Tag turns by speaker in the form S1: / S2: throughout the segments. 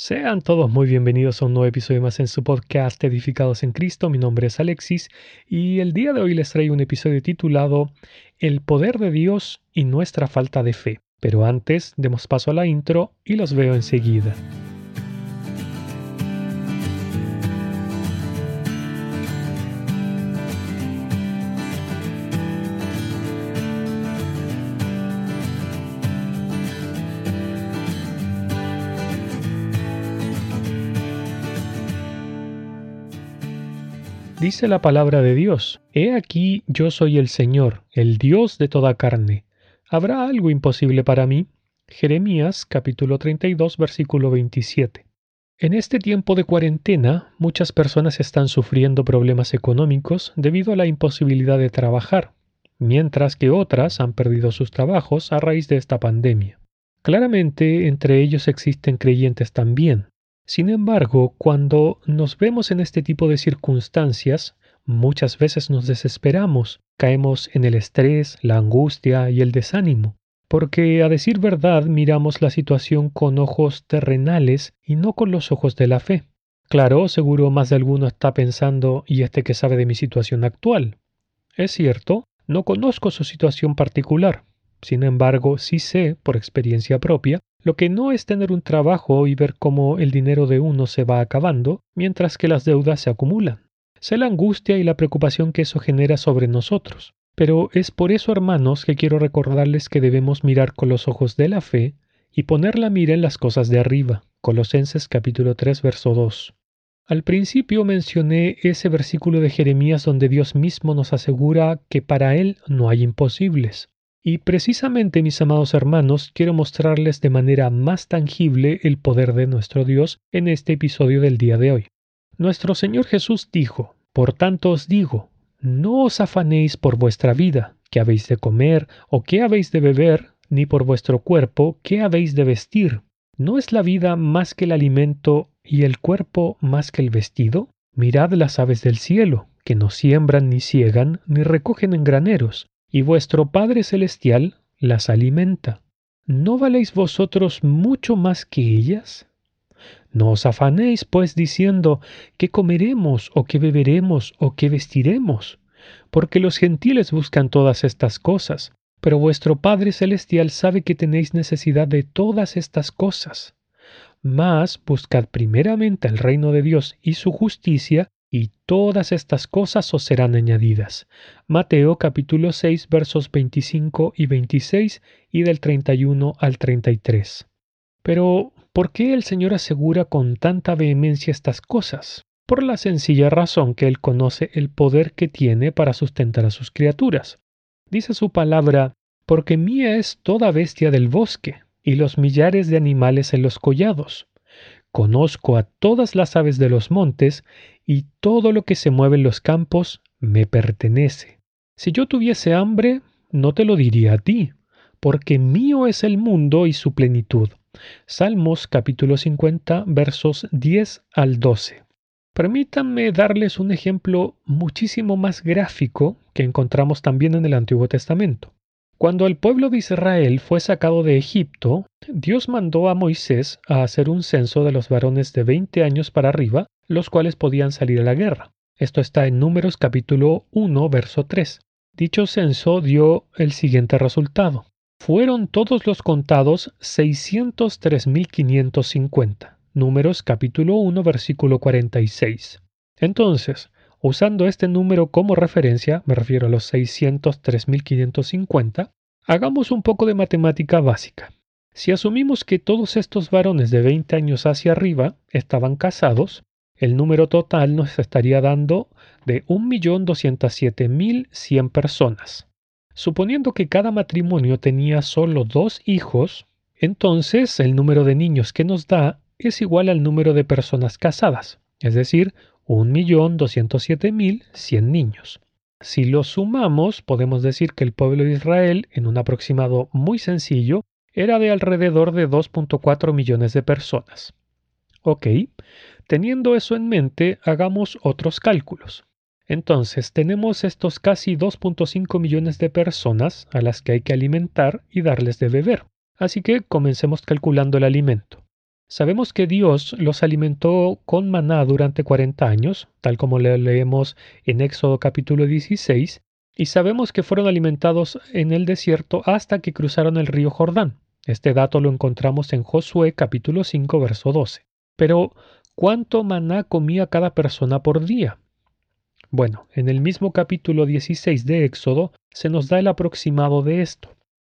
S1: Sean todos muy bienvenidos a un nuevo episodio más en su podcast Edificados en Cristo. Mi nombre es Alexis y el día de hoy les traigo un episodio titulado El poder de Dios y nuestra falta de fe. Pero antes, demos paso a la intro y los veo enseguida. Dice la palabra de Dios, He aquí yo soy el Señor, el Dios de toda carne. ¿Habrá algo imposible para mí? Jeremías capítulo 32 versículo 27. En este tiempo de cuarentena, muchas personas están sufriendo problemas económicos debido a la imposibilidad de trabajar, mientras que otras han perdido sus trabajos a raíz de esta pandemia. Claramente, entre ellos existen creyentes también, sin embargo, cuando nos vemos en este tipo de circunstancias, muchas veces nos desesperamos, caemos en el estrés, la angustia y el desánimo, porque a decir verdad miramos la situación con ojos terrenales y no con los ojos de la fe. Claro, seguro más de alguno está pensando, ¿y este que sabe de mi situación actual? Es cierto, no conozco su situación particular. Sin embargo, sí sé, por experiencia propia, lo que no es tener un trabajo y ver cómo el dinero de uno se va acabando, mientras que las deudas se acumulan. Sé la angustia y la preocupación que eso genera sobre nosotros. Pero es por eso, hermanos, que quiero recordarles que debemos mirar con los ojos de la fe y poner la mira en las cosas de arriba. Colosenses capítulo 3, verso 2. Al principio mencioné ese versículo de Jeremías donde Dios mismo nos asegura que para Él no hay imposibles. Y precisamente, mis amados hermanos, quiero mostrarles de manera más tangible el poder de nuestro Dios en este episodio del día de hoy. Nuestro Señor Jesús dijo, Por tanto os digo, no os afanéis por vuestra vida, qué habéis de comer o qué habéis de beber, ni por vuestro cuerpo, qué habéis de vestir. ¿No es la vida más que el alimento y el cuerpo más que el vestido? Mirad las aves del cielo, que no siembran ni ciegan, ni recogen en graneros, y vuestro Padre Celestial las alimenta. ¿No valéis vosotros mucho más que ellas? No os afanéis, pues, diciendo qué comeremos o qué beberemos o qué vestiremos, porque los gentiles buscan todas estas cosas, pero vuestro Padre Celestial sabe que tenéis necesidad de todas estas cosas. Mas buscad primeramente el reino de Dios y su justicia, y todas estas cosas os serán añadidas. Mateo capítulo 6 versos 25 y 26 y del 31 al 33. Pero, ¿por qué el Señor asegura con tanta vehemencia estas cosas? Por la sencilla razón que Él conoce el poder que tiene para sustentar a sus criaturas. Dice su palabra, porque mía es toda bestia del bosque, y los millares de animales en los collados. Conozco a todas las aves de los montes, y todo lo que se mueve en los campos me pertenece. Si yo tuviese hambre, no te lo diría a ti, porque mío es el mundo y su plenitud. Salmos capítulo 50 versos 10 al 12. Permítanme darles un ejemplo muchísimo más gráfico que encontramos también en el Antiguo Testamento. Cuando el pueblo de Israel fue sacado de Egipto, Dios mandó a Moisés a hacer un censo de los varones de 20 años para arriba los cuales podían salir a la guerra. Esto está en Números capítulo 1, verso 3. Dicho censo dio el siguiente resultado. Fueron todos los contados 603.550. Números capítulo 1, versículo 46. Entonces, usando este número como referencia, me refiero a los 603.550, hagamos un poco de matemática básica. Si asumimos que todos estos varones de 20 años hacia arriba estaban casados, el número total nos estaría dando de 1.207.100 personas. Suponiendo que cada matrimonio tenía solo dos hijos, entonces el número de niños que nos da es igual al número de personas casadas, es decir, 1.207.100 niños. Si lo sumamos, podemos decir que el pueblo de Israel, en un aproximado muy sencillo, era de alrededor de 2.4 millones de personas. Ok, Teniendo eso en mente, hagamos otros cálculos. Entonces, tenemos estos casi 2.5 millones de personas a las que hay que alimentar y darles de beber. Así que comencemos calculando el alimento. Sabemos que Dios los alimentó con maná durante 40 años, tal como le leemos en Éxodo capítulo 16, y sabemos que fueron alimentados en el desierto hasta que cruzaron el río Jordán. Este dato lo encontramos en Josué capítulo 5 verso 12. Pero, ¿cuánto maná comía cada persona por día? Bueno, en el mismo capítulo 16 de Éxodo se nos da el aproximado de esto.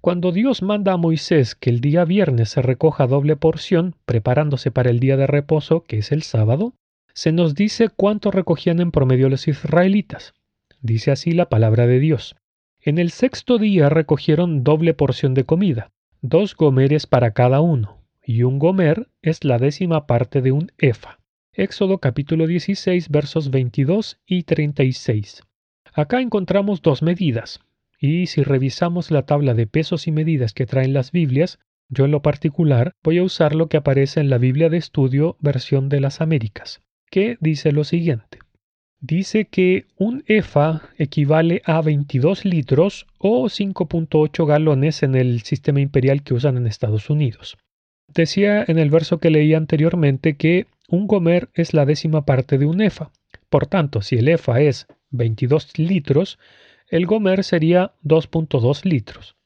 S1: Cuando Dios manda a Moisés que el día viernes se recoja doble porción, preparándose para el día de reposo, que es el sábado, se nos dice cuánto recogían en promedio los israelitas. Dice así la palabra de Dios. En el sexto día recogieron doble porción de comida, dos gomeres para cada uno, y un gomer es la décima parte de un efa. Éxodo capítulo 16 versos 22 y 36. Acá encontramos dos medidas, y si revisamos la tabla de pesos y medidas que traen las Biblias, yo en lo particular voy a usar lo que aparece en la Biblia de estudio versión de las Américas, que dice lo siguiente. Dice que un EFA equivale a 22 litros o 5.8 galones en el sistema imperial que usan en Estados Unidos. Decía en el verso que leí anteriormente que un gomer es la décima parte de un EFA. Por tanto, si el EFA es 22 litros, el Gomer sería 2.2 litros.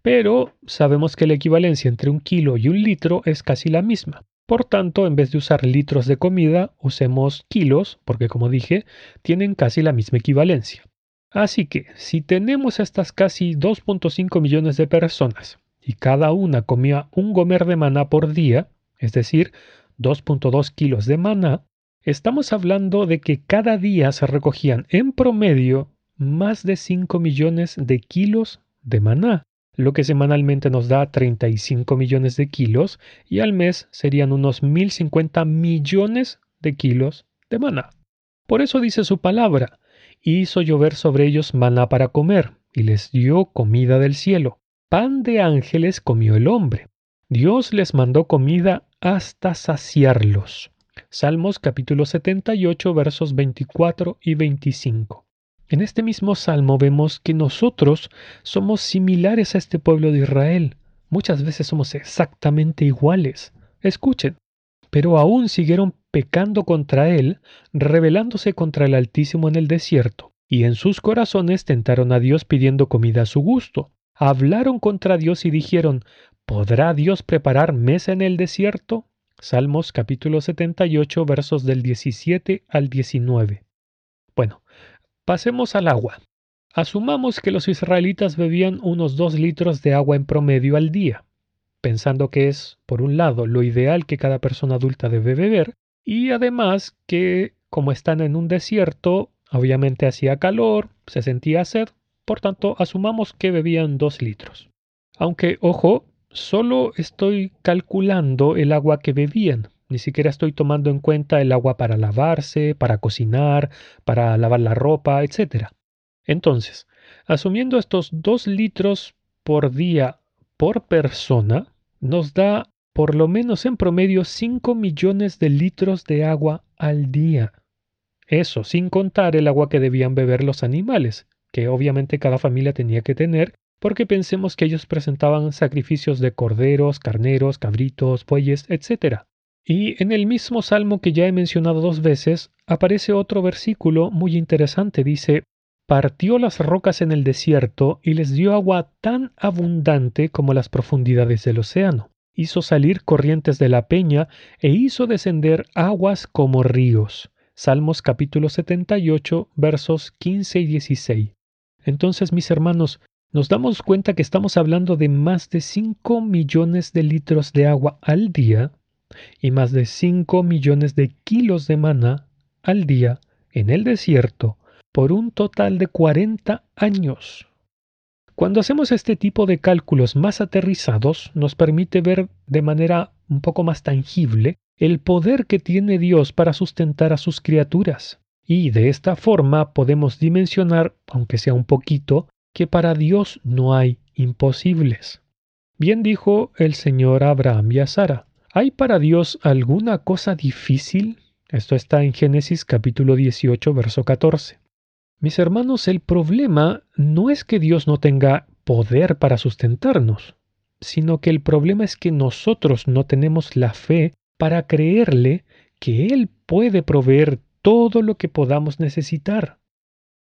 S1: Pero sabemos que la equivalencia entre un kilo y un litro es casi la misma. Por tanto, en vez de usar litros de comida, usemos kilos, porque como dije, tienen casi la misma equivalencia. Así que, si tenemos estas casi 2.5 millones de personas y cada una comía un gomer de maná por día, es decir, 2.2 kilos de maná, estamos hablando de que cada día se recogían en promedio más de 5 millones de kilos de maná, lo que semanalmente nos da 35 millones de kilos y al mes serían unos 1050 millones de kilos de maná. Por eso dice su palabra, hizo llover sobre ellos maná para comer y les dio comida del cielo. Pan de ángeles comió el hombre. Dios les mandó comida hasta saciarlos. Salmos capítulo 78 versos 24 y 25. En este mismo salmo vemos que nosotros somos similares a este pueblo de Israel. Muchas veces somos exactamente iguales. Escuchen. Pero aún siguieron pecando contra él, rebelándose contra el Altísimo en el desierto, y en sus corazones tentaron a Dios pidiendo comida a su gusto. Hablaron contra Dios y dijeron, ¿podrá Dios preparar mesa en el desierto? Salmos capítulo 78 versos del 17 al 19. Bueno, Pasemos al agua. Asumamos que los israelitas bebían unos dos litros de agua en promedio al día, pensando que es, por un lado, lo ideal que cada persona adulta debe beber, y además que, como están en un desierto, obviamente hacía calor, se sentía sed, por tanto, asumamos que bebían dos litros. Aunque, ojo, solo estoy calculando el agua que bebían, ni siquiera estoy tomando en cuenta el agua para lavarse, para cocinar, para lavar la ropa, etc. Entonces, asumiendo estos dos litros por día por persona, nos da por lo menos en promedio 5 millones de litros de agua al día. Eso sin contar el agua que debían beber los animales, que obviamente cada familia tenía que tener, porque pensemos que ellos presentaban sacrificios de corderos, carneros, cabritos, bueyes, etc. Y en el mismo salmo que ya he mencionado dos veces, aparece otro versículo muy interesante. Dice, partió las rocas en el desierto y les dio agua tan abundante como las profundidades del océano. Hizo salir corrientes de la peña e hizo descender aguas como ríos. Salmos capítulo 78 versos 15 y 16. Entonces, mis hermanos, nos damos cuenta que estamos hablando de más de 5 millones de litros de agua al día y más de 5 millones de kilos de maná al día en el desierto por un total de 40 años. Cuando hacemos este tipo de cálculos más aterrizados, nos permite ver de manera un poco más tangible el poder que tiene Dios para sustentar a sus criaturas. Y de esta forma podemos dimensionar, aunque sea un poquito, que para Dios no hay imposibles. Bien dijo el Señor Abraham y a Sara, ¿Hay para Dios alguna cosa difícil? Esto está en Génesis capítulo 18, verso 14. Mis hermanos, el problema no es que Dios no tenga poder para sustentarnos, sino que el problema es que nosotros no tenemos la fe para creerle que Él puede proveer todo lo que podamos necesitar.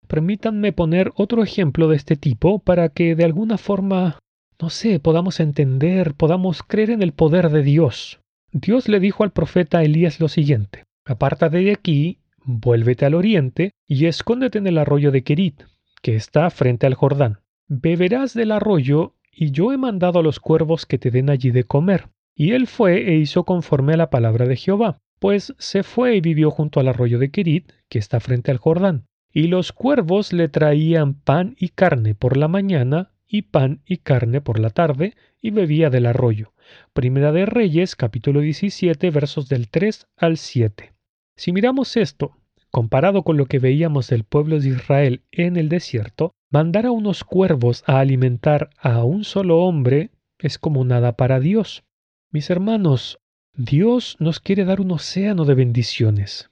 S1: Permítanme poner otro ejemplo de este tipo para que de alguna forma, no sé, podamos entender, podamos creer en el poder de Dios. Dios le dijo al profeta Elías lo siguiente, apártate de aquí, vuélvete al oriente y escóndete en el arroyo de Kerit, que está frente al Jordán. Beberás del arroyo y yo he mandado a los cuervos que te den allí de comer. Y él fue e hizo conforme a la palabra de Jehová, pues se fue y vivió junto al arroyo de Kerit, que está frente al Jordán. Y los cuervos le traían pan y carne por la mañana, y pan y carne por la tarde, y bebía del arroyo. Primera de Reyes, capítulo 17, versos del 3 al 7. Si miramos esto, comparado con lo que veíamos del pueblo de Israel en el desierto, mandar a unos cuervos a alimentar a un solo hombre es como nada para Dios. Mis hermanos, Dios nos quiere dar un océano de bendiciones,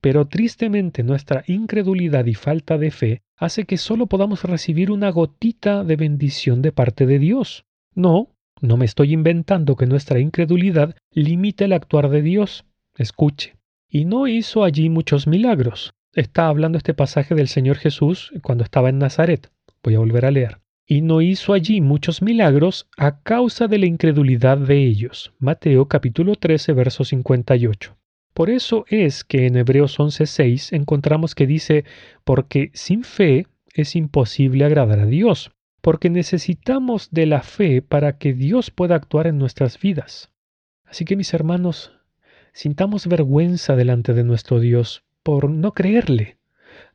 S1: pero tristemente nuestra incredulidad y falta de fe hace que solo podamos recibir una gotita de bendición de parte de Dios. No, no me estoy inventando que nuestra incredulidad limite el actuar de Dios. Escuche. Y no hizo allí muchos milagros. Está hablando este pasaje del Señor Jesús cuando estaba en Nazaret. Voy a volver a leer. Y no hizo allí muchos milagros a causa de la incredulidad de ellos. Mateo capítulo 13, verso 58. Por eso es que en Hebreos 11:6 encontramos que dice, porque sin fe es imposible agradar a Dios, porque necesitamos de la fe para que Dios pueda actuar en nuestras vidas. Así que mis hermanos, sintamos vergüenza delante de nuestro Dios por no creerle.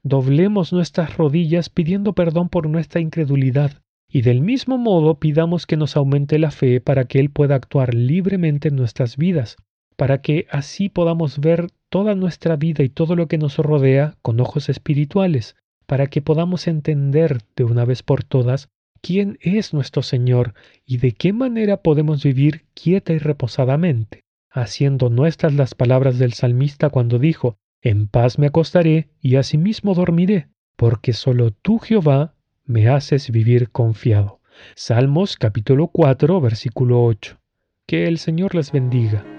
S1: Doblemos nuestras rodillas pidiendo perdón por nuestra incredulidad y del mismo modo pidamos que nos aumente la fe para que Él pueda actuar libremente en nuestras vidas, para que así podamos ver toda nuestra vida y todo lo que nos rodea con ojos espirituales, para que podamos entender de una vez por todas quién es nuestro Señor y de qué manera podemos vivir quieta y reposadamente, haciendo nuestras las palabras del salmista cuando dijo, En paz me acostaré y asimismo dormiré, porque solo tú, Jehová, me haces vivir confiado. Salmos capítulo 4, versículo 8. Que el Señor les bendiga.